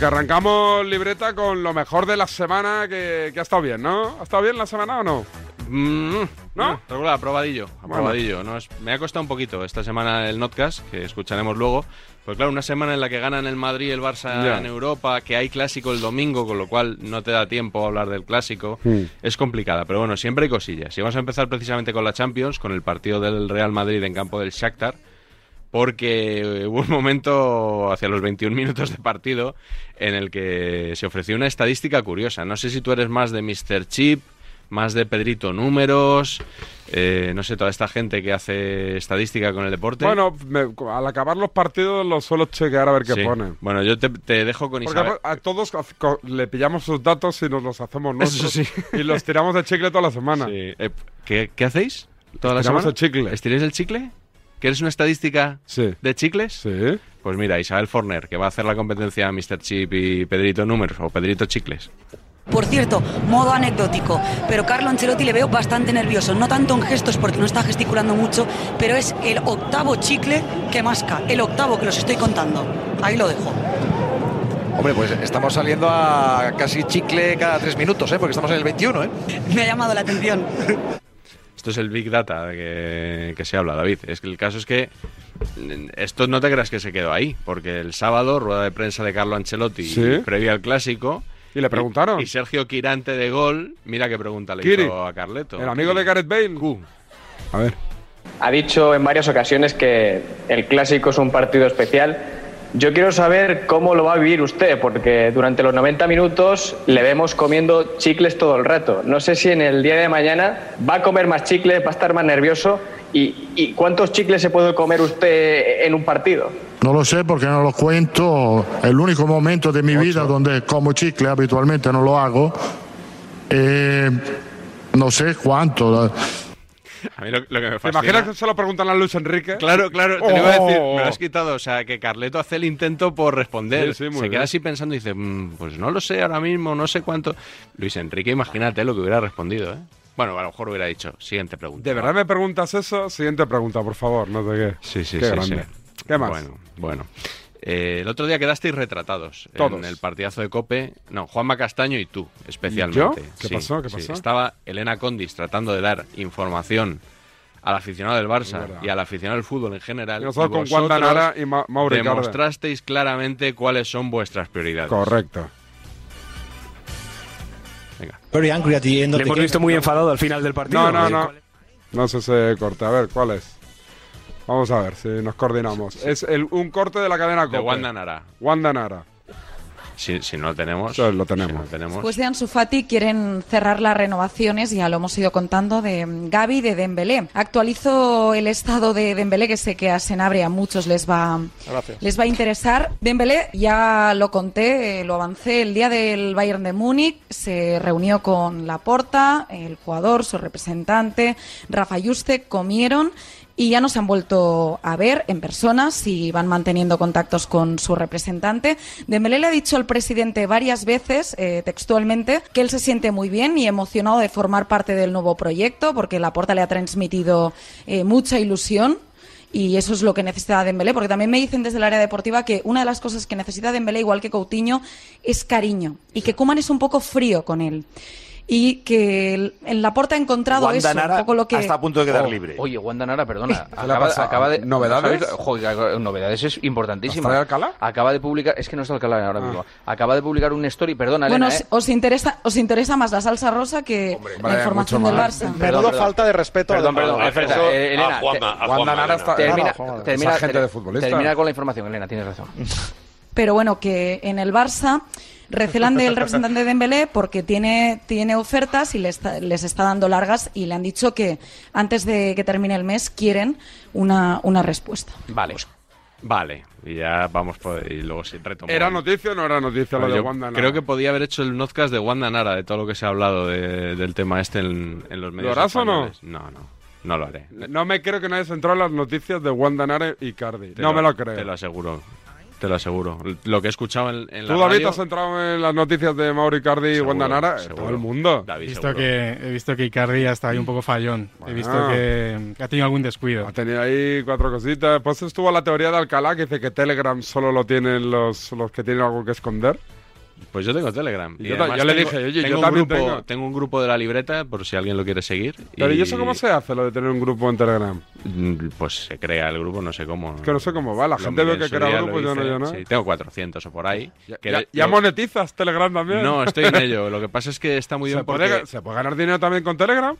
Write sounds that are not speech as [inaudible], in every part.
Porque arrancamos libreta con lo mejor de la semana que, que ha estado bien, ¿no? ¿Ha estado bien la semana o no? Mm, ¿No? Regular, aprobadillo. Aprobadillo. No es- me ha costado un poquito esta semana el Notcast, que escucharemos luego. Pues claro, una semana en la que ganan el Madrid y el Barça en Europa, que hay clásico el domingo, con lo cual no te da tiempo a hablar del clásico, Hmm. es complicada. Pero bueno, siempre hay cosillas. Y vamos a empezar precisamente con la Champions, con el partido del Real Madrid en campo del Shakhtar. Porque hubo un momento hacia los 21 minutos de partido en el que se ofreció una estadística curiosa. No sé si tú eres más de Mr. Chip, más de Pedrito Números, eh, no sé, toda esta gente que hace estadística con el deporte. Bueno, me- al acabar los partidos los suelo chequear a ver qué Sí. ponen. Bueno, yo te, te dejo con Porque Isabel. a todos le pillamos sus datos y nos los hacemos nosotros. sí. Y los tiramos de chicle toda la semana. Sí. Eh, ¿qué, qué hacéis? ¿Toda la semana? el chicle. ¿Estiráis el chicle? ¿Quieres una estadística Sí. de chicles? Sí. Pues mira, Isabel Forner, que va a hacer la competencia a Mr. Chip y Pedrito Números, o Pedrito Chicles. Por cierto, modo anecdótico, pero Carlo Ancelotti le veo bastante nervioso, no tanto en gestos porque no está gesticulando mucho, pero es el octavo chicle que masca, el octavo que los estoy contando. Ahí lo dejo. Hombre, pues estamos saliendo a casi chicle cada tres minutos, ¿eh? porque estamos en el 21. ¿eh? Me ha llamado la atención. [laughs] Esto es el Big Data de que, que se habla, David. Es que el caso es que mm, esto no te creas que se quedó ahí, porque el sábado, rueda de prensa de Carlo Ancelotti, Sí. previa al clásico. Y le preguntaron. Y, Sergio Quirante de gol, mira qué pregunta le Kiri, hizo a Carleto. El amigo de Gareth Bale. A ver. Ha dicho en varias ocasiones que el clásico es un partido especial. Yo quiero saber cómo lo va a vivir usted, porque durante los 90 minutos le vemos comiendo chicles todo el rato. No sé si en el día de mañana va a comer más chicles, va a estar más nervioso. ¿Y, y cuántos chicles se puede comer usted en un partido? No lo sé porque no lo cuento. El único momento de mi vida donde como chicle, habitualmente no lo hago. Eh, no sé cuánto. [laughs] A mí lo, lo que me ¿Te fascina... imaginas que se lo preguntan a Luis Enrique? Claro, claro, te lo iba a decir, Oh. me lo has quitado. O sea, que Carleto hace el intento por responder. Sí, sí, muy Se bien. queda así pensando y dice, "Mm, pues no lo sé ahora mismo, no sé cuánto. Luis Enrique, imagínate lo que hubiera respondido, ¿eh? Bueno, a lo mejor hubiera dicho, siguiente pregunta. ¿De verdad me preguntas eso? Siguiente pregunta, por favor. No te qué. Sí, sí, Qué sí, grande. ¿Qué más? Bueno, bueno. Eh, el otro día quedasteis retratados Todos. en el partidazo de Cope. No, Juanma Castaño y tú, especialmente. ¿Yo? ¿Qué Sí, pasó? ¿Qué sí. pasó? Estaba Elena Condis tratando de dar información al aficionado del Barça y al aficionado del fútbol en general. Y nosotros con vosotros Wanda Nara y Ma- Mauro. Demostrasteis claramente cuáles son vuestras prioridades. Correcto. Venga. Le hemos visto muy enfadado al final del partido. No, no, Eh, no. No sé ese corte. A ver, ¿cuál es? Vamos a ver si nos coordinamos. Es el, un corte de la cadena De Cope. Wanda Nara. Wanda Nara. Si, si no lo tenemos. Eso lo tenemos. si no lo tenemos. Después de Ansu Fati quieren cerrar las renovaciones, ya lo hemos ido contando, de Gaby y de Dembélé. Actualizo el estado de Dembélé, que sé que a Senabre a muchos les va, les va a interesar. Dembélé, ya lo conté, eh, lo avancé el día del Bayern de Múnich, se reunió con Laporta, el jugador, su representante, Rafa Yuste, comieron y ya no se han vuelto a ver en persona, si van manteniendo contactos con su representante. Dembélé le ha dicho al presidente varias veces, eh, textualmente, que él se siente muy bien y emocionado de formar parte del nuevo proyecto, porque Laporta le ha transmitido eh, mucha ilusión. Y eso es lo que necesita Dembélé, porque también me dicen desde el área deportiva que una de las cosas que necesita Dembélé, igual que Coutinho, es cariño. Y que Koeman es un poco frío con él. Y que el- en Laporta ha encontrado Wanda eso, Nara un poco lo que... está a punto de quedar Oh, libre. Oye, Wanda Nara, perdona. [laughs] Acaba, de, ¿Novedades? Joder, novedades es importantísima. ¿Está de Alcalá? Acaba de publicar, es que no está Alcalá ahora Ah. mismo. Acaba de publicar un story, perdona, Bueno, Elena, os, ¿eh? os interesa, os interesa más la salsa rosa que la información del. Barça. Perdón, Menudo perdón. falta de respeto. Perdón, a- perdón, a- espera, eso- eh, Elena, a Juanma, Wanda Nara Elena. está... termina, termina, gente ter- de futbolista. termina con la información, Elena, tienes razón. Pero bueno, que en el Barça recelan del [laughs] representante de Dembélé porque tiene, tiene ofertas y les está, les está dando largas y le han dicho que antes de que termine el mes quieren una, una respuesta. Vale. Vale, y ya vamos por, y luego sí retomamos. ¿Era noticia o no era noticia lo Bueno, de Wanda Nara? creo que podía haber hecho el notcast de Wanda Nara, de todo lo que se ha hablado de- del tema este en, en los medios. harás o no? No, no, no lo haré. No me creo que no hayas entrado en las noticias de Wanda Nara y Cardi. Te no lo- me lo creo. Te lo aseguro. Te lo aseguro. Lo que he escuchado en, en la ¿Tú, David, radio- has entrado en las noticias de Mauro Icardi y Seguro, Wanda Nara? Eh, seguro. Todo el mundo. David, He visto, seguro. que, he visto que Icardi ya está ahí un poco fallón. He visto que, que ha tenido algún descuido. Ha tenido ahí cuatro cositas. Después estuvo la teoría de Alcalá que dice que Telegram solo lo tienen los, los que tienen algo que esconder. Pues yo tengo Telegram. Y Y yo le dije, oye, tengo yo un grupo, tengo. tengo un grupo de la libreta, por si alguien lo quiere seguir. Pero ¿y eso cómo se hace, lo de tener un grupo en Telegram? Mm, Pues se crea el grupo, no sé cómo. Es que no sé cómo va. La Lo gente ve que crea lo yo no, yo no. Sí, tengo 400 o por ahí. Ya, Que ya- de- ya lo- monetizas Telegram también. No, estoy en ello. Lo que pasa es que está muy [laughs] ¿Se bien puede, porque... ¿Se puede ganar dinero también con Telegram?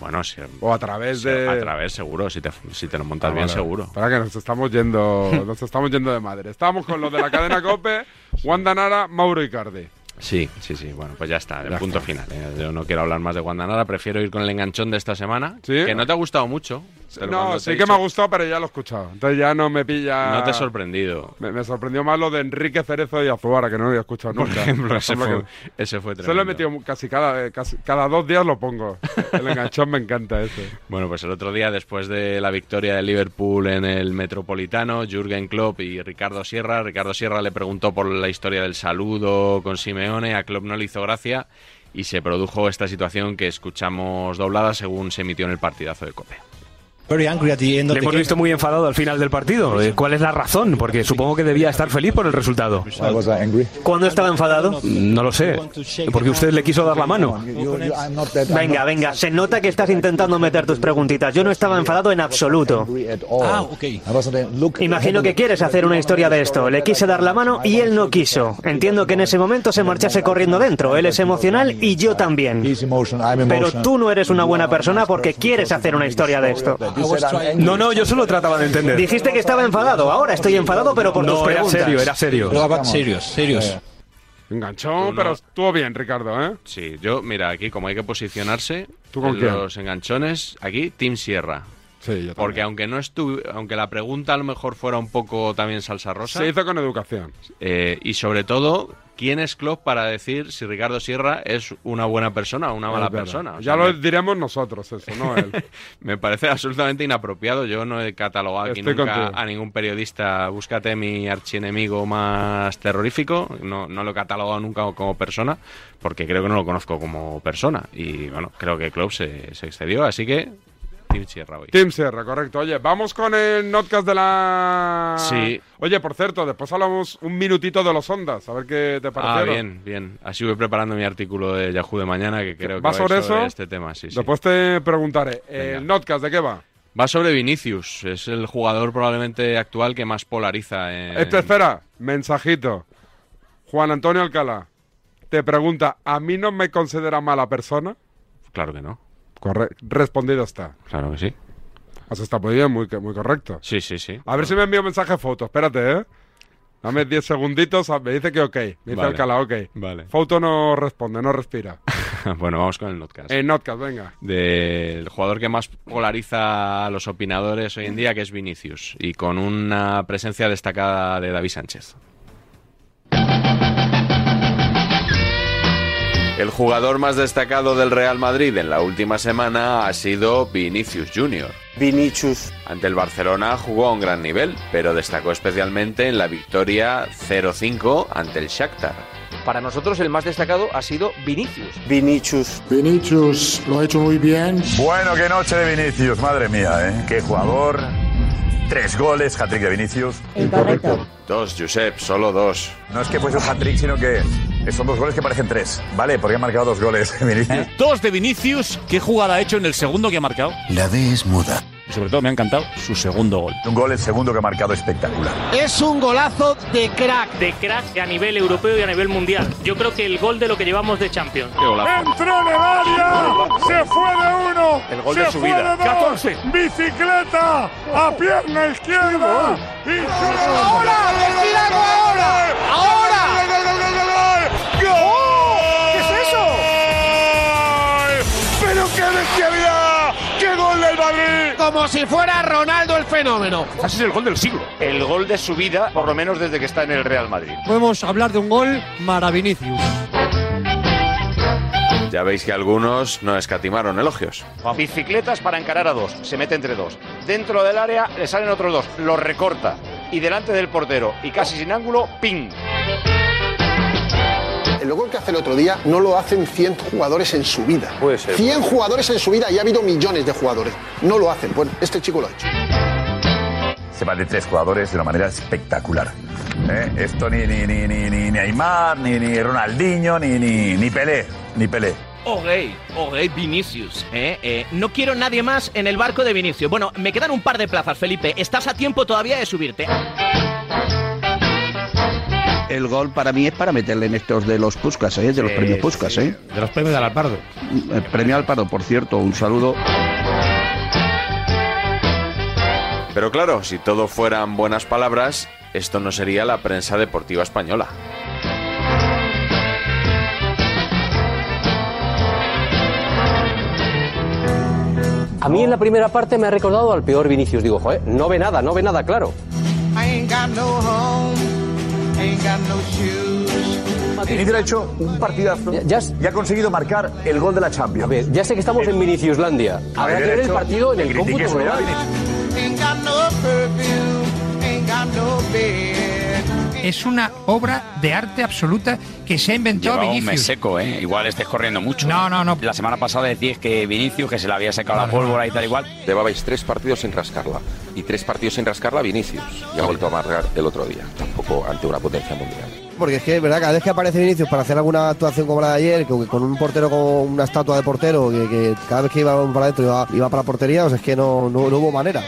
Bueno, sí, O a través de... a través seguro, si te, si te lo montas Ah, bien vale. seguro. Espera que nos estamos yendo, [laughs] nos estamos yendo de madre. Estamos con los de la cadena Cope, Wanda Nara, Mauro Icardi. Sí, sí, sí. Bueno, pues ya está, el punto final. ¿eh? Yo no quiero hablar más de Guandanara, prefiero ir con el enganchón de esta semana. ¿Sí? Que no te ha gustado mucho. No, sí que me ha gustado, pero ya lo he escuchado. Entonces ya no me pilla... No te he sorprendido. Me, me sorprendió más lo de Enrique Cerezo y Azuara, que no lo había escuchado Por nunca. Por ese ejemplo, fue, que- ese fue Se lo he metido casi cada, eh, casi cada dos días lo pongo. El enganchón me encanta ese. Bueno, pues el otro día, después de la victoria de Liverpool en el Metropolitano, Jürgen Klopp y Ricardo Sierra, Ricardo Sierra le preguntó por la historia del saludo con Simeone, a Klopp no le hizo gracia y se produjo esta situación que escuchamos doblada según se emitió en el partidazo de Le hemos visto muy enfadado al final del partido. Eh, ¿Cuál es la razón? Porque supongo que debía estar feliz por el resultado. ¿Cuándo estaba enfadado? No lo sé. Porque usted le quiso dar la mano. Venga, venga, se nota que estás intentando meter tus preguntitas. Yo no estaba enfadado en absoluto. Ah, ok. Imagino que quieres hacer una historia de esto. Le quise dar la mano y él no quiso. Entiendo que en ese momento se marchase corriendo dentro. Él es emocional y yo también. Pero tú no eres una buena persona porque quieres hacer una historia de esto. No, no, yo solo trataba de entender. Dijiste que estaba enfadado. Ahora estoy enfadado, pero por tus No, era serio, era serio. Enganchón, Tú no- pero estuvo bien, Ricardo, ¿eh? Sí, yo, mira, aquí como hay que posicionarse, ¿Tú con en quién? los enganchones, aquí Team Sierra. Sí, yo Porque aunque no estuve, aunque la pregunta a lo mejor fuera un poco también salsa rosa, Se hizo con educación. eh, y sobre todo, ¿quién es Klopp para decir si Ricardo Sierra es una buena persona o una mala persona? O ya lo me, diremos nosotros, eso, no él. [laughs] me parece absolutamente inapropiado. Yo no he catalogado aquí nunca contigo. a ningún periodista. Búscate mi archienemigo más terrorífico. No, no lo he catalogado nunca como persona, porque creo que no lo conozco como persona. Y bueno, creo que Klopp se, se excedió, así que. Team Sierra hoy. Team Sierra, correcto. Oye, vamos con el notcast de la... Sí. Oye, por cierto, después hablamos un minutito de los ondas, a ver qué te parecieron. Ah, bien, bien. Así voy preparando mi artículo de Yahoo de mañana, que creo que ¿Va sobre eso? este tema. Sí, sí. Después te preguntaré. Venga. ¿El notcast de qué va? Va sobre Vinicius. Es el jugador probablemente actual que más polariza. En... Este, espera, mensajito. Juan Antonio Alcalá te pregunta, ¿a mí no me considera mala persona? Claro que no. Respondido está. Claro que sí. Eso está muy bien, muy, muy correcto. Sí, sí, sí. A ver si me envía un mensaje foto, espérate, ¿eh? Dame 10 segunditos, ah, me dice que ok. Me dice Vale. Alcalá, ok. Vale. Foto no responde, no respira. [laughs] bueno, vamos con el notcast. En notcast, venga. Del jugador que más polariza a los opinadores hoy en día, que es Vinicius. Y con una presencia destacada de David Sánchez. El jugador más destacado del Real Madrid en la última semana ha sido Vinicius Junior. Vinicius. Ante el Barcelona jugó a un gran nivel, pero destacó especialmente en la victoria 0-5 ante el Shakhtar. Para nosotros el más destacado ha sido Vinicius. Vinicius. Vinicius lo ha hecho muy bien. Bueno, qué noche de Vinicius, madre mía, ¿eh? Qué jugador. Tres goles, hat-trick de Vinicius. Incorrecto. Dos, Josep, solo dos. No es que fuese un hat-trick, sino que son dos goles que parecen tres. Vale, porque ha marcado dos goles [laughs] Vinicius. Dos de Vinicius. ¿Qué jugada ha hecho en el segundo que ha marcado? La D es muda. Y sobre todo me ha encantado su segundo gol. Un gol, el segundo que ha marcado espectacular. Es un golazo de crack. De crack a nivel europeo y a nivel mundial. Yo creo que el gol de lo que llevamos de Champions. ¡Entró en el área! ¡Se fue de uno! El gol ¡Se de su fue vida. de dos! 14. ¡Bicicleta! ¡A pierna izquierda! ¡Y ¡Ahora! ¡Decídalo ahora! ¡Ahora! ¡Pero qué bestialidad! ¡Qué gol del Madrid! Como si fuera Ronaldo el fenómeno. Ese es el gol del siglo. El gol de su vida, por lo menos desde que está en el Real Madrid. Podemos hablar de un gol maravilloso. Ya veis que algunos no escatimaron elogios. Bicicletas para encarar a dos. Se mete entre dos. Dentro del área le salen otros dos. Los recorta. y delante del portero y casi sin ángulo, ¡ping! El gol que hace el otro día no lo hacen 100 jugadores en su vida. Puede ser. 100 jugadores en su vida y ha habido millones de jugadores. No lo hacen. Bueno, este chico lo ha hecho. Se van de tres jugadores de una manera espectacular. ¿Eh? Esto ni, ni, ni, ni, ni Neymar, ni, ni Ronaldinho, ni, ni, ni Pelé. Ni Pelé. Ok, ok, Vinicius. ¿eh? Eh, no quiero nadie más en el barco de Vinicius. Bueno, me quedan un par de plazas, Felipe. Estás a tiempo todavía de subirte. El gol para mí es para meterle en estos de los Puskas, ¿eh? de los Sí, premios Puskas. sí. ¿eh? De los premios del Alpardo. El premio Alpardo, por cierto, un saludo. Pero claro, si todo fueran buenas palabras, esto no sería la prensa deportiva española. A mí en la primera parte me ha recordado al peor Vinicius. Digo, joder, no ve nada, no ve nada claro. Hecho un partidazo ya, y ha conseguido marcar el gol de la Champions. A ver, ya sé que estamos en Viniciuslandia. Habrá que ver el partido en el cómputo global. Es una obra de arte absoluta que se ha inventado Lleva un mes Vinicius. seco, ¿eh? Igual estés corriendo mucho. No, no, no. La semana pasada decías que Vinicius, que se le había secado la pólvora y tal igual. Llevabais tres partidos sin rascarla. Y tres partidos sin rascarla Vinicius. Y ha vuelto a marcar el otro día. Tampoco ante una potencia mundial. Porque es que, es verdad, cada vez que aparece Vinicius para hacer alguna actuación como la de ayer, que con un portero con una estatua de portero, que, que cada vez que iba para adentro iba, iba para la portería, o sea, es que no, no, no hubo manera.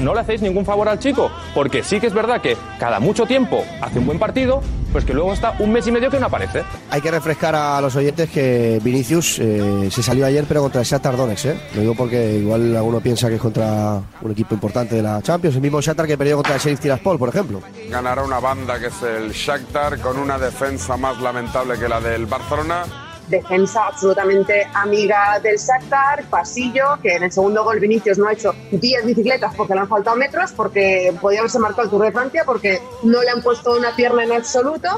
No le hacéis ningún favor al chico, porque sí que es verdad que cada mucho tiempo hace un buen partido, pues que luego está un mes y medio que no aparece. Hay que refrescar a los oyentes que Vinicius eh, se salió ayer, pero contra el Shakhtar Donetsk, ¿eh? Lo digo porque igual alguno piensa que es contra un equipo importante de la Champions, el mismo Shakhtar que perdió contra el Sheriff Tiraspol, por ejemplo. Ganará una banda que es el Shakhtar con una defensa más lamentable que la del Barcelona. Defensa absolutamente amiga del Shakhtar, pasillo, que en el segundo gol Vinicius no ha hecho 10 bicicletas porque le han faltado metros, porque podía haberse marcado el Tour de Francia, porque no le han puesto una pierna en absoluto.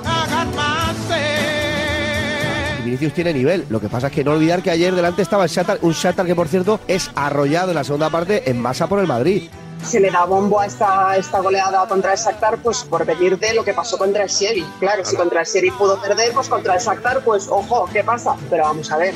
Vinicius tiene nivel. Lo que pasa es que no olvidar que ayer delante estaba el Shakhtar, un Shakhtar que por cierto es arrollado en la segunda parte en masa por el Madrid. Se le da bombo a esta, esta goleada contra el Shakhtar pues por venir de lo que pasó contra el Sheriff. Claro, si contra el Sheriff pudo perder, pues contra el Shakhtar, pues ojo, ¿qué pasa? Pero vamos a ver.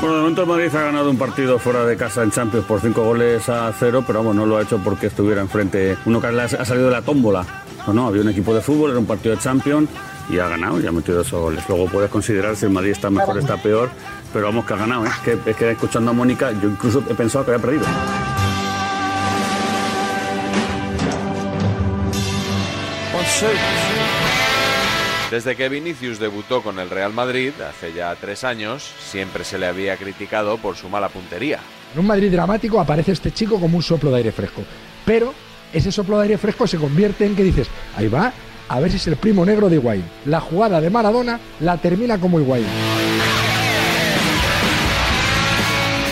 Bueno, de momento el Madrid ha ganado un partido fuera de casa en Champions por cinco goles a cero, pero vamos, no lo ha hecho porque estuviera enfrente uno que ha salido de la tómbola. No, no, había un equipo de fútbol, era un partido de Champions y ha ganado y ha metido esos goles. Luego puedes considerar si el Madrid está mejor, está peor, pero vamos que ha ganado. ¿eh? Es, que, es que escuchando a Mónica, yo incluso he pensado que había perdido. Desde que Vinicius debutó con el Real Madrid, hace ya tres años, siempre se le había criticado por su mala puntería. En un Madrid dramático aparece este chico como un soplo de aire fresco. Pero ese soplo de aire fresco se convierte en que dices, ahí va, a ver si es el primo negro de Higuaín. La jugada de Maradona la termina como Higuaín.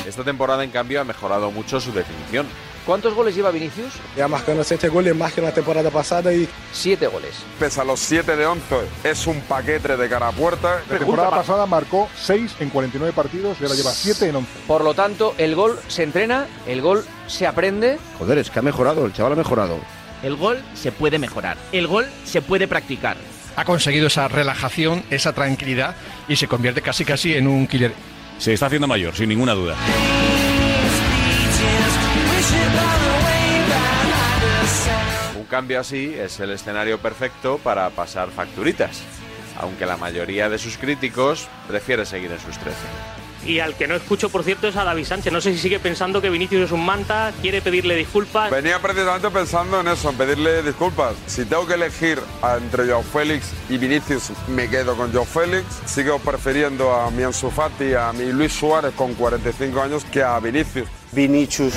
Esta temporada, en cambio, ha mejorado mucho su definición. ¿Cuántos goles lleva Vinicius? Ya más que unos 7 goles, más que la temporada pasada y... Siete goles. Pese a los 7 de 11, es un paquete de cara a puerta. La temporada pasada marcó 6 en 49 partidos y ahora lleva 7 en 11. Por lo tanto, el gol se entrena, el gol se aprende. Joder, es que ha mejorado, el chaval ha mejorado. El gol se puede mejorar. El gol se puede practicar. Ha conseguido esa relajación, esa tranquilidad y se convierte casi casi en un killer. Se está haciendo mayor, sin ninguna duda. Un cambio así es el escenario perfecto para pasar facturitas, aunque la mayoría de sus críticos prefiere seguir en sus 13. Y al que no escucho, por cierto, es a David Sánchez. No sé si sigue pensando que Vinicius es un manta, quiere pedirle disculpas. Venía precisamente pensando en eso, en pedirle disculpas. Si tengo que elegir entre Joao Félix y Vinicius, me quedo con Joao Félix. Sigo prefiriendo a mi Ansu Fati, a mi Luis Suárez con 45 años que a Vinicius. Vinicius.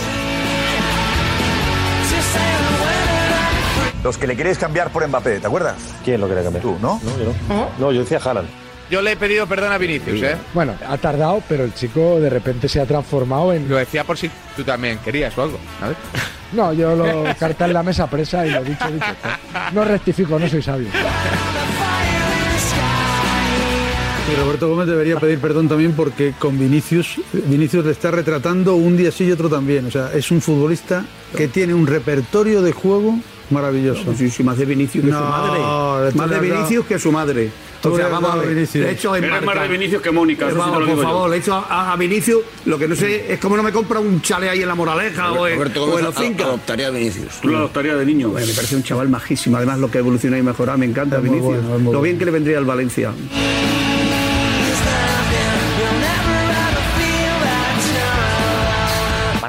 Los que le queréis cambiar por Mbappé, ¿te acuerdas? ¿Quién lo quiere cambiar? Tú, ¿no? No, yo no. No, yo decía Haaland. Yo le he pedido perdón a Vinicius, ¿eh? Bueno, ha tardado, pero el chico de repente se ha transformado en... Lo decía por si tú también querías o algo, ¿sabes? [laughs] No, yo lo carta en la mesa presa y lo dicho, dicho. No rectifico, no soy sabio. Pero Roberto Gómez debería pedir perdón también porque con Vinicius, Vinicius le está retratando un día sí y otro también. O sea, es un futbolista que tiene un repertorio de juego maravilloso. Sí, sí, más de Vinicius que su No, madre. esto Más de Vinicius que su madre. O sea, vamos a ver. Vinicius. Le he hecho en Eres más de Vinicius que Mónica, Vamos, lo por digo yo. favor, le he hecho a, a Vinicius lo que no sé es como no me compra un chale ahí en la Moraleja o en, Roberto o en finca. adoptaría a Vinicius. Tú lo adoptarías de niño. Bueno, me parece un chaval majísimo. Además, lo que ha evolucionado y mejorado, me encanta Vinicius. bueno, lo bueno. bien que le vendría al Valencia.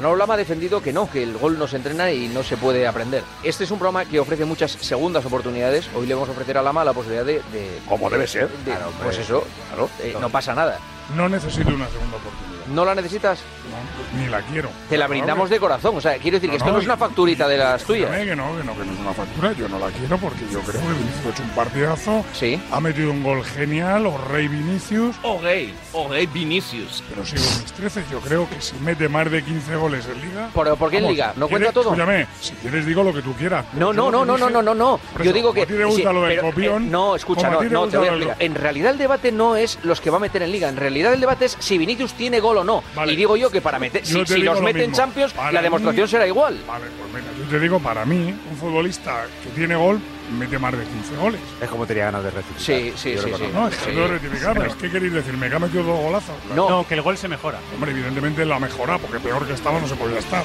Manolo Lama ha defendido que no, que el gol no se entrena y no se puede aprender. Este es un programa que ofrece muchas segundas oportunidades. Hoy le vamos a ofrecer a Lama la posibilidad de... de- Como debe ser. de- pues eso, claro, eh, no pasa nada. No necesito una segunda oportunidad. ¿No la necesitas? No, ni la quiero. Te la brindamos de corazón. O sea, quiero decir que esto no es una facturita de las tuyas. Que no, que no, que no es una factura. Yo no la quiero porque yo creo que Vinicius ha hecho un partidazo. Sí. Ha metido un gol genial, o Rey Vinicius. O gay, o gay Vinicius. Pero sigo en mis 13. Yo creo que si mete más de 15 goles en Liga. ¿Por, por qué en Liga? ¿No ¿quieres- cuenta todo? Escúchame, si quieres digo lo que tú quieras. No, no, no, no, no, no, no, no. Yo digo que. te gusta lo del pero, copión, eh, no, escucha, no, no, te voy a. En realidad el debate no es los que va a meter en Liga. En realidad el debate es si Vinicius tiene gol o no. Vale. Y digo yo que para meter. Si, si los lo mete en mismo. Champions, Para la demostración mí- será igual. Vale, pues venga, yo te digo, para mí, un futbolista que tiene gol mete más de 15 goles. Es como tenía ganas de rectificar. Sí, sí, Yo sí. No, es que Sí. no rectificar, pero es que queréis decirme que ha metido dos golazos. No. que el gol se mejora. Hombre, evidentemente la mejora, porque peor que estaba no se podía estar.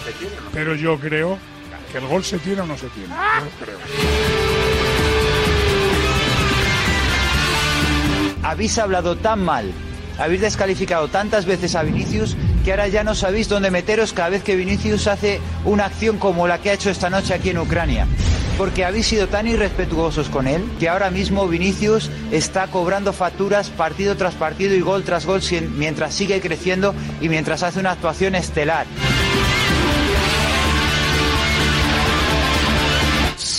Pero yo creo que el gol se tiene o no se tiene. Yo creo. Habéis hablado tan mal, habéis descalificado tantas veces a Vinicius que ahora ya no sabéis dónde meteros cada vez que Vinicius hace una acción como la que ha hecho esta noche aquí en Ucrania. Porque habéis sido tan irrespetuosos con él que ahora mismo Vinicius está cobrando facturas partido tras partido y gol tras gol mientras sigue creciendo y mientras hace una actuación estelar.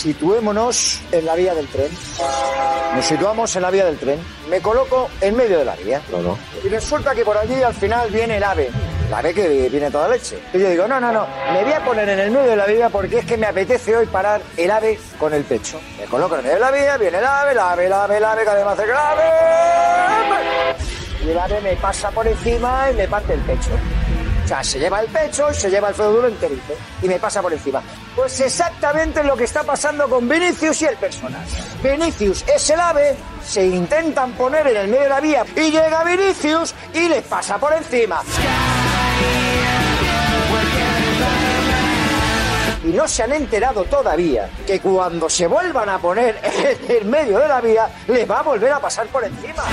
Situémonos en la vía del tren. Nos situamos en la vía del tren. Me coloco en medio de la vía. Y resulta que por allí al final viene el ave. El ave que viene toda leche. Y yo digo, no, no, no. Me voy a poner en el medio de la vía porque es que me apetece hoy parar el ave con el pecho. Me coloco en el medio de la vía, viene el ave, el ave, el ave, el ave, que además el ave. Y el ave me pasa por encima y me parte el pecho. Se lleva el pecho y se lleva el duro enterito. Y me pasa por encima. Pues exactamente lo que está pasando con Vinicius y el personaje. Vinicius es el ave, se intentan poner en el medio de la vía y llega Vinicius y les pasa por encima. Y no se han enterado todavía que cuando se vuelvan a poner [laughs] en el medio de la vía, les va a volver a pasar por encima.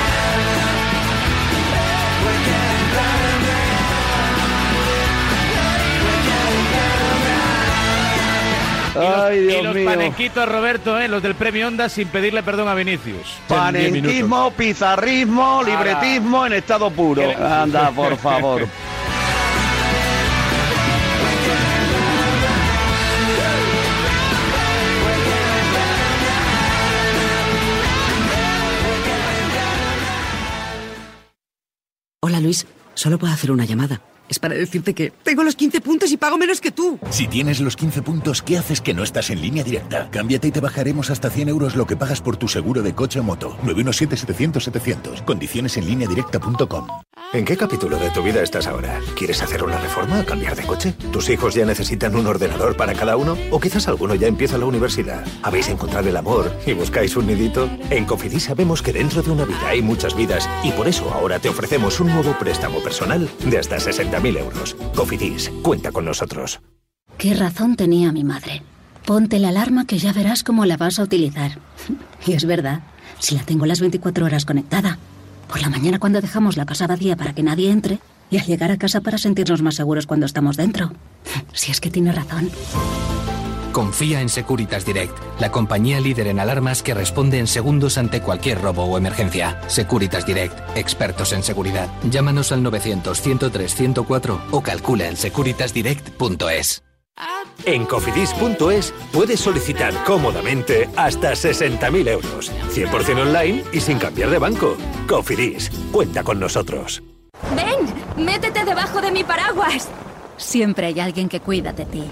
Ay, y los mío. panenquitos, Roberto, ¿eh? los del premio Onda, sin pedirle perdón a Vinicius. Panenquismo, pizarrismo, libretismo en estado puro. Anda, por [laughs] favor. Hola Luis, solo puedo hacer una llamada. Es para decirte que tengo los 15 puntos y pago menos que tú. Si tienes los 15 puntos, ¿qué haces que no estás en línea directa? Cámbiate y te bajaremos hasta 100 euros lo que pagas por tu seguro de coche o moto. 917-700-700. Condiciones en línea directa.com. ¿En qué capítulo de tu vida estás ahora? ¿Quieres hacer una reforma o cambiar de coche? ¿Tus hijos ya necesitan un ordenador para cada uno? ¿O quizás alguno ya empieza la universidad? ¿Habéis encontrado el amor y buscáis un nidito? En Cofidis sabemos que dentro de una vida hay muchas vidas y por eso ahora te ofrecemos un nuevo préstamo personal de hasta 60.000 euros. Cofidis, cuenta con nosotros. ¿Qué razón tenía mi madre? Ponte la alarma que ya verás cómo la vas a utilizar. [laughs] Y es verdad, si la tengo las 24 horas conectada. Por la mañana cuando dejamos la casa vacía para que nadie entre y al llegar a casa para sentirnos más seguros cuando estamos dentro. [laughs] Si es que tiene razón. Confía en Securitas Direct, la compañía líder en alarmas que responde en segundos ante cualquier robo o emergencia. Securitas Direct, expertos en seguridad. Llámanos al 900-103-104 o calcula en securitasdirect.es. En cofidis.es puedes solicitar cómodamente hasta 60.000 euros. 100% online y sin cambiar de banco. Cofidis, cuenta con nosotros. ¡Ven! ¡Métete debajo de mi paraguas! Siempre hay alguien que cuida de ti.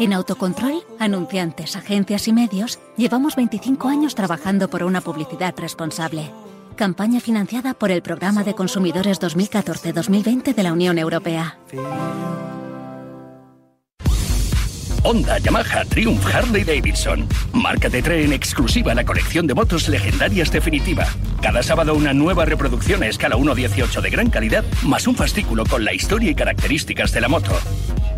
En Autocontrol, anunciantes, agencias y medios, llevamos 25 años trabajando por una publicidad responsable. Campaña financiada por el Programa de Consumidores 2014-2020 de la Unión Europea. Honda, Yamaha, Triumph, Harley Davidson. Marca te trae en exclusiva la colección de motos legendarias definitiva. Cada sábado una nueva reproducción a escala 1.18 de gran calidad, más un fascículo con la historia y características de la moto.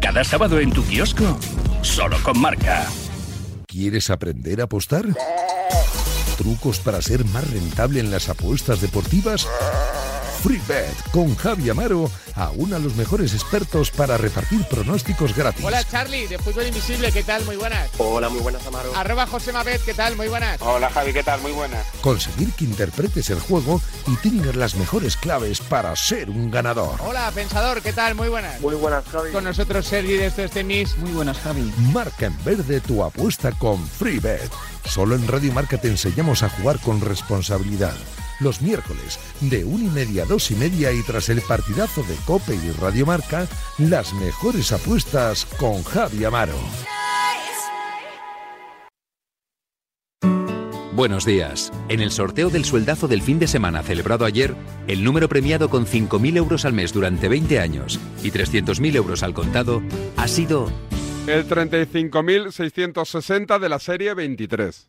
Cada sábado en tu kiosco, solo con marca. ¿Quieres aprender a apostar? ¿Trucos para ser más rentable en las apuestas deportivas? FreeBet con Javi Amaro aúna a los mejores expertos para repartir pronósticos gratis. Hola Charlie, de Fútbol Invisible, ¿qué tal? Muy buenas. Hola, muy buenas Amaro. Arroba José Mabet, ¿qué tal? Muy buenas. Hola Javi, ¿qué tal? Muy buenas. Conseguir que interpretes el juego y tengas las mejores claves para ser un ganador. Hola Pensador, ¿qué tal? Muy buenas. Muy buenas Javi. Con nosotros Sergi de estos tenis. Muy buenas Javi. Marca en verde tu apuesta con FreeBet. Solo en Radio Marca te enseñamos a jugar con responsabilidad. Los miércoles, de una y media a dos y media y tras el partidazo de Cope y Radio Marca, las mejores apuestas con Javi Amaro. Buenos días. En el sorteo del sueldazo del fin de semana celebrado ayer, el número premiado con 5.000 euros al mes durante 20 años y 300.000 euros al contado ha sido El 35.660 de la serie 23.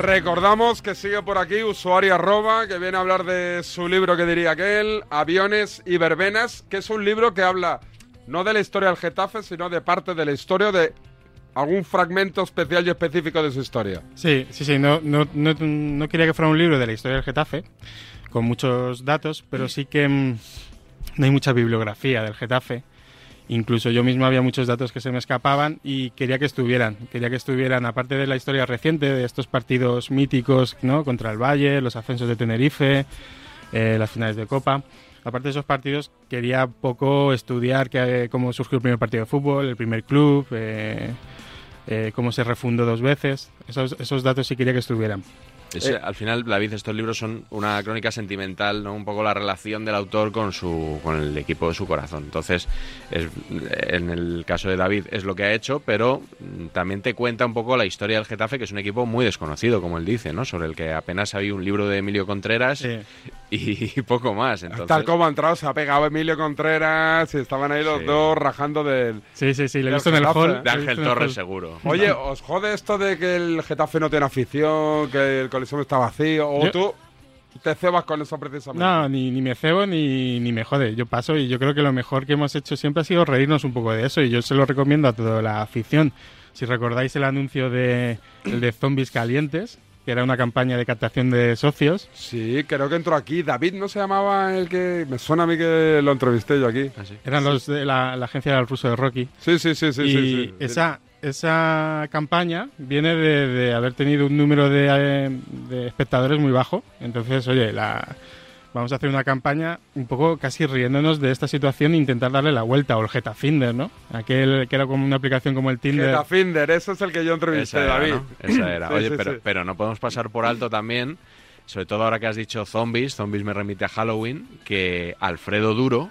Recordamos que sigue por aquí usuario arroba, que viene a hablar de su libro que diría aquel, Aviones y Verbenas, que es un libro que habla no de la historia del Getafe, sino de parte de la historia de algún fragmento especial y específico de su historia. Sí, sí, sí. No, no, no, no quería que fuera un libro de la historia del Getafe, con muchos datos, pero sí que mm, no hay mucha bibliografía del Getafe. Incluso yo mismo había muchos datos que se me escapaban y quería que estuvieran. Quería que estuvieran, aparte de la historia reciente, de estos partidos míticos ¿no? contra el Valle, los ascensos de Tenerife, eh, las finales de Copa. Aparte de esos partidos, quería poco estudiar que, cómo surgió el primer partido de fútbol, el primer club, eh, eh, cómo se refundó dos veces. Esos, esos datos sí quería que estuvieran. Es, al final, David, estos libros son una crónica sentimental, ¿no? Un poco la relación del autor con su con el equipo de su corazón. Entonces, es, en el caso de David es lo que ha hecho, pero mm, también te cuenta un poco la historia del Getafe, que es un equipo muy desconocido, como él dice, ¿no? Sobre el que apenas había un libro de Emilio Contreras [laughs] y, poco más. Entonces, Tal como ha entrado, se ha pegado Emilio Contreras y estaban ahí los Sí. dos rajando del. Sí, sí, sí, lo he visto en el hall. De Ángel Torres, seguro. Oye, [laughs] ¿os jode esto de que el Getafe no tiene afición, que el Coliseo está vacío? ¿O Yo- tú te cebas con eso precisamente? No, ni, ni me cebo ni, ni me jode. Yo paso y yo creo que lo mejor que hemos hecho siempre ha sido reírnos un poco de eso y yo se lo recomiendo a toda la afición. Si recordáis el anuncio de, el de Zombies Calientes, que era una campaña de captación de socios. Sí, creo que entró aquí. David no se llamaba el que. Me suena a mí que lo entrevisté yo aquí. Eran los de la, la agencia del ruso de Rocky. Sí, sí, sí, sí. y sí, sí. Esa, esa campaña viene de, de haber tenido un número de, eh, de espectadores muy bajo. Entonces, oye, la, vamos a hacer una campaña un poco casi riéndonos de esta situación e intentar darle la vuelta. O el Getafinder, ¿no? Aquel que era como una aplicación como el Tinder. Getafinder, ese es el que yo entrevisté, Esa era, David. ¿no? Esa era. [laughs] Sí, Oye, sí, pero, sí. pero no podemos pasar por alto también, sobre todo ahora que has dicho zombies, zombies me remite a Halloween, que Alfredo Duro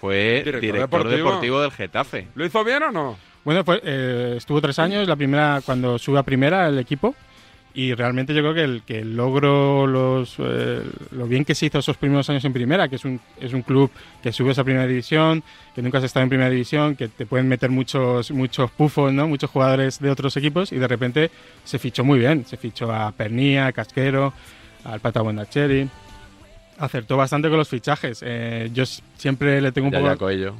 fue Director director, deportivo. deportivo. del Getafe. ¿Lo hizo bien o no? Bueno, pues eh, estuvo tres años, la primera cuando sube a primera el equipo. Y realmente yo creo que el, que el logro, los, eh, lo bien que se hizo esos primeros años en primera, que es un, es un club que sube a esa primera división, que nunca has estado en primera división, que te pueden meter muchos, muchos pufos, ¿no? muchos jugadores de otros equipos, y de repente se fichó muy bien. Se fichó a Pernía, a Casquero, al Pata Buendacheri. Acertó bastante con los fichajes. Eh, yo siempre le tengo un Ya, poco. ya.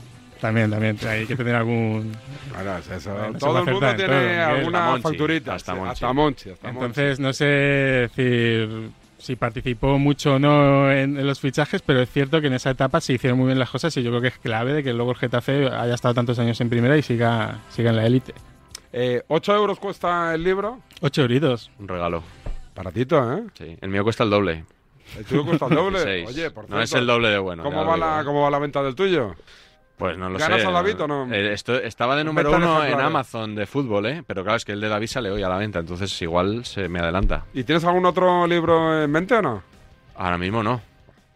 También, también. Hay que tener algún. Bueno, es eso. Bueno, Todo el mundo tiene todo, alguna Hasta Monchi, facturita. hasta Monchi. Hasta Monchi. hasta Monchi. Entonces, no sé decir si participó mucho o no en, en los fichajes, pero es cierto que en esa etapa se hicieron muy bien las cosas y yo creo que es clave de que luego el Getafe haya estado tantos años en primera y siga, siga en la élite. Eh, ¿8 euros cuesta el libro? 8 euritos. Un regalo. Baratito, ¿eh? Sí, el mío cuesta el doble. ¿El tuyo cuesta el doble? [laughs] 16. Oye, por No cierto, es el doble de bueno. ¿Cómo va, la, ¿Cómo va la venta del tuyo? Pues no lo ¿Ganas sé. a David o no? Eh, esto estaba de número uno en. Amazon de fútbol, ¿eh? Pero claro, es que el de David sale hoy a la venta, entonces igual se me adelanta. ¿Y tienes algún otro libro en mente o no? Ahora mismo no.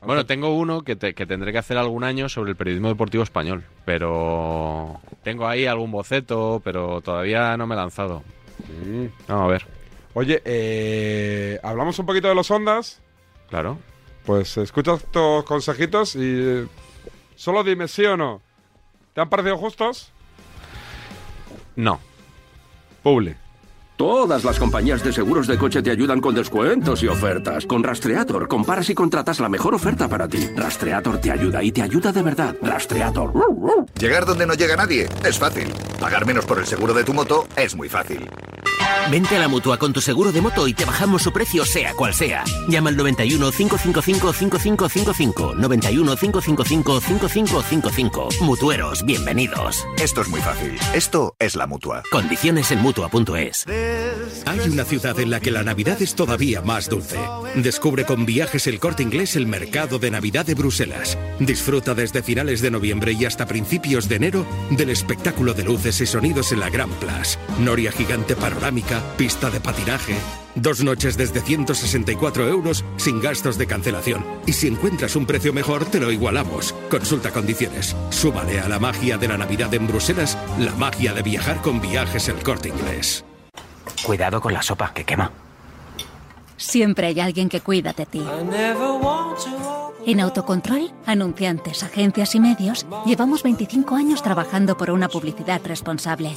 Bueno, tengo uno que, te- que tendré que hacer algún año sobre el periodismo deportivo español, pero tengo ahí algún boceto, pero todavía no me he lanzado. Vamos a ver. Oye, eh, hablamos un poquito de los ondas. Claro. Pues escucha estos consejitos y solo dime sí o no. ¿Te han parecido justos? No. Publi. Todas las compañías de seguros de coche te ayudan con descuentos y ofertas. Con Rastreator comparas y contratas la mejor oferta para ti. Rastreator te ayuda y te ayuda de verdad. Rastreator. Llegar donde no llega nadie es fácil. Pagar menos por el seguro de tu moto es muy fácil. Vente a la mutua con tu seguro de moto y te bajamos su precio, sea cual sea. Llama al 91 555 5555. 91 555 5555. Mutueros, bienvenidos. Esto es muy fácil. Esto es la mutua. Condiciones en mutua.es. Hay una ciudad en la que la Navidad es todavía más dulce. Descubre con viajes el corte inglés el mercado de Navidad de Bruselas. Disfruta desde finales de noviembre y hasta principios de enero del espectáculo de luces y sonidos en la Gran Place. Noria gigante panorámica, pista de patinaje. Dos noches desde 164 euros sin gastos de cancelación. Y si encuentras un precio mejor, te lo igualamos. Consulta condiciones. Súmale a la magia de la Navidad en Bruselas la magia de viajar con viajes el corte inglés. Cuidado con la sopa, que quema. Siempre hay alguien que cuida de ti. En Autocontrol, anunciantes, agencias y medios, llevamos 25 años trabajando por una publicidad responsable.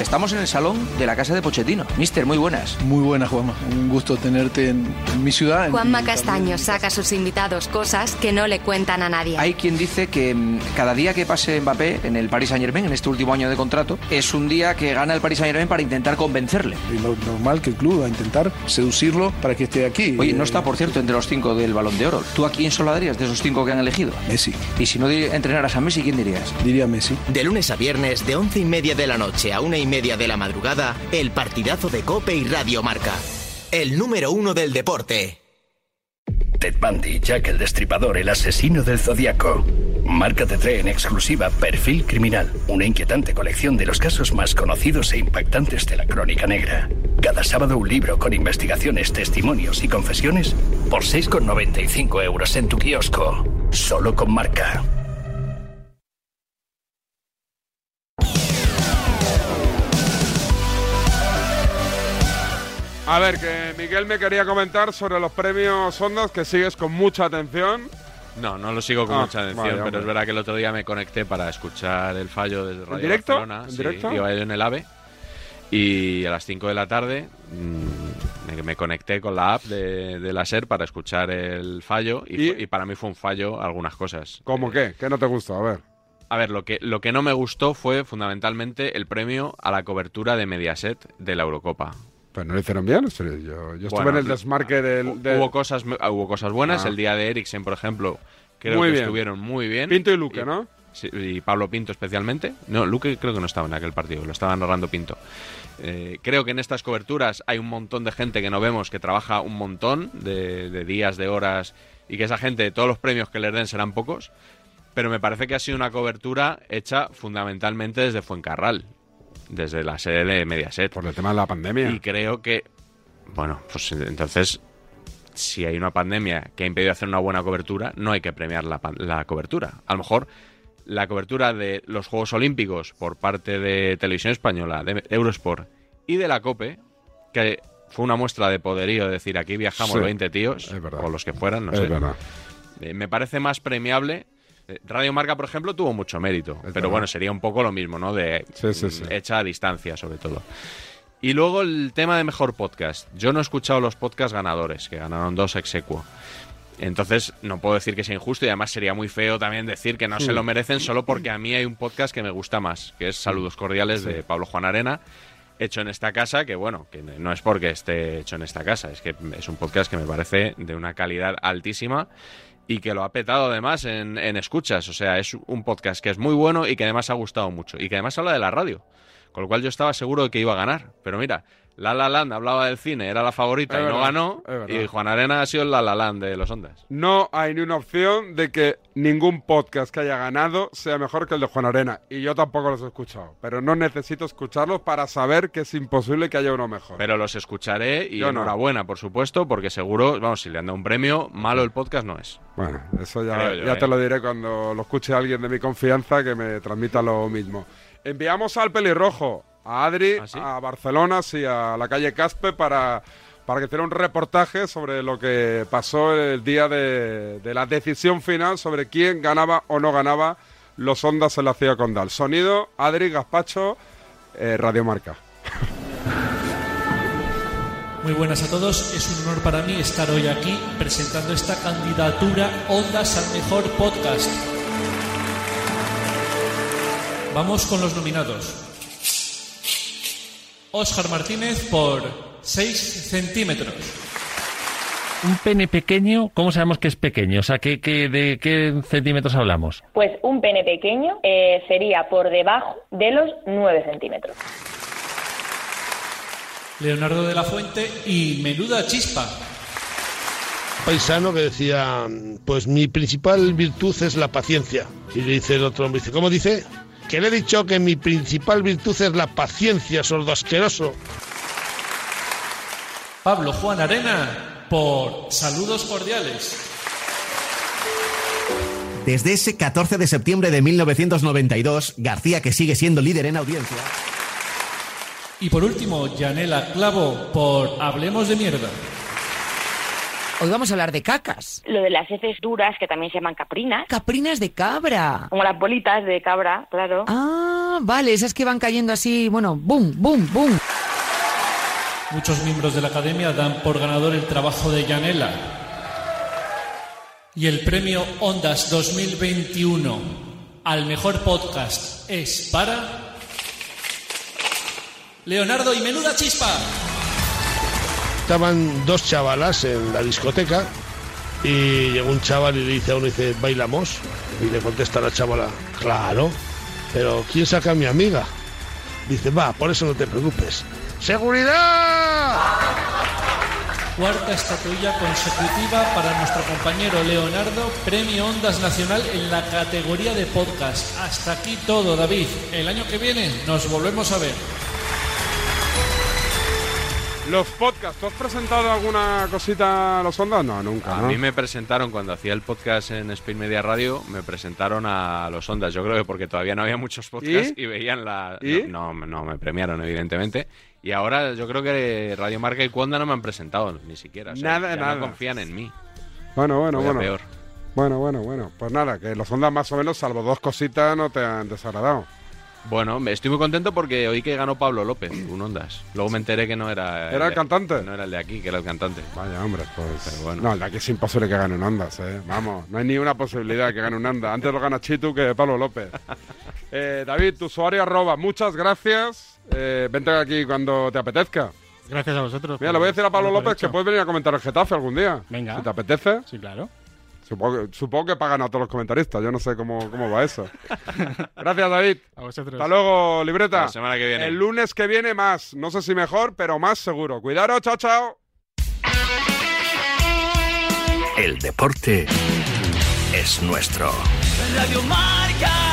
Estamos en el salón de la casa de Pochettino. Mister, muy buenas. Muy buena, Juanma. Un gusto tenerte en, en mi ciudad. en- Juanma Castaño saca a sus invitados cosas que no le cuentan a nadie. Hay quien dice que mm, cada día que pase Mbappé en el Paris Saint Germain, en este último año de contrato, es un día que gana el Paris Saint Germain para intentar convencerle. Y lo normal que el club va a intentar seducirlo para que esté aquí. Oye, no Eh, está, por cierto, entre los cinco del Balón de Oro. ¿Tú a quién solo darías de esos cinco que han elegido? Messi. Y si no entrenaras a Messi, ¿quién dirías? Diría Messi. De lunes a viernes, de once y media de la noche a una y media de la madrugada, el partidazo de Cope y Radio Marca. El número uno del deporte. Ted Bundy, Jack el Destripador, el asesino del Zodíaco. Marca te trae en exclusiva Perfil Criminal, una inquietante colección de los casos más conocidos e impactantes de la crónica negra. Cada sábado un libro con investigaciones, testimonios y confesiones por 6,95 euros en tu kiosco. Solo con Marca. A ver, que Miguel me quería comentar sobre los premios Ondas, que sigues con mucha atención. No, no lo sigo con Ah, mucha atención, vale, pero es verdad que el otro día me conecté para escuchar el fallo desde Radio directo? Barcelona. ¿En sí, directo? iba yo en el AVE. Y a las 5 de la tarde mm, me, conecté con la app de, de la SER para escuchar el fallo y para mí fue un fallo algunas cosas. ¿Cómo qué? ¿Qué no te gustó? A ver. A ver, lo que, lo que no me gustó fue fundamentalmente el premio a la cobertura de Mediaset de la Eurocopa. Pues no lo hicieron bien. Yo, estuve en el desmarque del. de- Hubo cosas, hubo cosas buenas. Ah. El día de Eriksen, por ejemplo, creo Muy que bien. estuvieron muy bien. Pinto y Luque, ¿no? Sí, y Pablo Pinto especialmente. No, Luque creo que no estaba en aquel partido, lo estaba narrando Pinto. Eh, creo que en estas coberturas hay un montón de gente que no vemos que trabaja un montón de, de días, de horas, y que esa gente, todos los premios que les den serán pocos. Pero me parece que ha sido una cobertura hecha fundamentalmente desde Fuencarral, desde la sede de Mediaset. Por el tema de la pandemia. Y creo que, bueno, pues entonces, si hay una pandemia que ha impedido hacer una buena cobertura, no hay que premiar la, la cobertura. A lo mejor la cobertura de los Juegos Olímpicos por parte de Televisión Española, de Eurosport y de la COPE, que fue una muestra de poderío, de decir, aquí viajamos Sí, 20 tíos, o los que fueran, no Es sé. verdad. Eh, me parece más premiable. Eh, Radio Marca, por ejemplo, tuvo mucho mérito. pero verdad. bueno, sería un poco lo mismo, ¿no? De Sí, sí, sí. hecha a distancia, sobre todo. Y luego el tema de mejor podcast. Yo no he escuchado los podcasts ganadores, que ganaron dos ex equo. Entonces, no puedo decir que sea injusto y además sería muy feo también decir que no se Mm. lo merecen solo porque a mí hay un podcast que me gusta más, que es Saludos Cordiales de Pablo Juan Arena, hecho en esta casa, que bueno, que no es porque esté hecho en esta casa, es que es un podcast que me parece de una calidad altísima y que lo ha petado además en, en escuchas. O sea, es un podcast que es muy bueno y que además ha gustado mucho y que además habla de la radio Con lo cual yo estaba seguro de que iba a ganar. Pero mira, La La Land hablaba del cine, era la favorita Es y no ganó. Y Juan Arena ha sido el La La Land de los Ondas. No hay ni una opción de que ningún podcast que haya ganado sea mejor que el de Juan Arena. Y yo tampoco los he escuchado. Pero no necesito escucharlos para saber que es imposible que haya uno mejor. Pero los escucharé y Yo no. enhorabuena, por supuesto, porque seguro, vamos, si le han dado un premio, malo el podcast no es. Bueno, eso ya, yo, ya ¿eh? te lo diré cuando lo escuche alguien de mi confianza que me transmita lo mismo. Enviamos al pelirrojo, a Adri, ¿Ah, a Barcelona, sí, a la calle Caspe para, para que hiciera un reportaje sobre lo que pasó el día de, de la decisión final sobre quién ganaba o no ganaba los Ondas en la ciudad condal. Sonido, Adri, Gaspacho, eh, Radio Marca. Muy buenas a todos, es un honor para mí estar hoy aquí presentando esta candidatura Ondas al mejor podcast. Vamos con los nominados. Óscar Martínez por 6 centímetros. Un pene pequeño, ¿cómo sabemos que es pequeño? O sea, ¿qué, qué- ¿de qué centímetros hablamos? Pues un pene pequeño eh, sería por debajo de los 9 centímetros. Leonardo de la Fuente y Menuda Chispa. paisano que decía, pues mi principal virtud es la paciencia. Y le dice el otro hombre, dice, ¿cómo dice? Que le he dicho que mi principal virtud es la paciencia, sordo asqueroso. Pablo Juan Arena por Saludos Cordiales. Desde ese 14 de septiembre de 1992, García, que sigue siendo líder en audiencia, Y por último, Yanela Clavo por Hablemos de Mierda. Hoy vamos a hablar de cacas. Lo de las heces duras, que también se llaman caprinas. Caprinas de cabra. Como las bolitas de cabra, claro. Ah, vale, esas que van cayendo así, bueno, boom, boom, boom. Muchos miembros de la academia dan por ganador el trabajo de Yanela. Y el premio Ondas 2021 al mejor podcast es para Leonardo y Menuda Chispa. Estaban dos chavalas en la discoteca y llegó un chaval y le dice a uno, dice, ¿bailamos? Y le contesta la chavala, claro, pero ¿quién saca a mi amiga? Dice, va, por eso no te preocupes. ¡Seguridad! Cuarta estatuilla consecutiva para nuestro compañero Leonardo, Premio Ondas Nacional en la categoría de podcast. Hasta aquí todo, David. El año que viene nos volvemos a ver. Los podcasts, ¿tú has presentado alguna cosita a los Ondas? No, nunca. A ¿no? mí me presentaron, cuando hacía el podcast en Spain Media Radio, me presentaron a los Ondas. Yo creo que porque todavía no había muchos podcasts ¿Y? y, veían la... ¿Y? No, no, no, me premiaron, evidentemente. Y ahora yo creo que Radio Marca y Cuonda no me han presentado, ni siquiera. O sea, Nada, ya nada. No confían en mí. Bueno, bueno, bueno. peor. Bueno, bueno, bueno. Pues nada, que los Ondas más o menos, salvo dos cositas, no te han desagradado. Bueno, me- estoy muy contento porque oí que ganó Pablo López, un Ondas. Luego me enteré que no era... ¿Era el cantante? No era el de aquí, que era el cantante. Vaya, hombre, pues... Pero bueno. No, el de aquí es imposible que gane un Ondas, ¿eh? Vamos, no hay ni una posibilidad de que gane un Ondas. Antes lo gana Chitu que Pablo López. [laughs] Eh, David, tu usuario arroba, muchas gracias. Eh, vente aquí cuando te apetezca. Gracias a vosotros. Mira, le voy a decir a Pablo López que puedes venir a comentar el Getafe algún día. Venga. Si te apetece. Sí, claro. Supongo, que- supongo que pagan a todos los comentaristas. Yo no sé cómo, cómo va eso. [laughs] Gracias, David. A vosotros. Hasta luego, libreta. La semana que viene. El lunes que viene más. No sé si mejor, pero más seguro. Cuidaros, chao, chao. El deporte es nuestro. Radio Marca.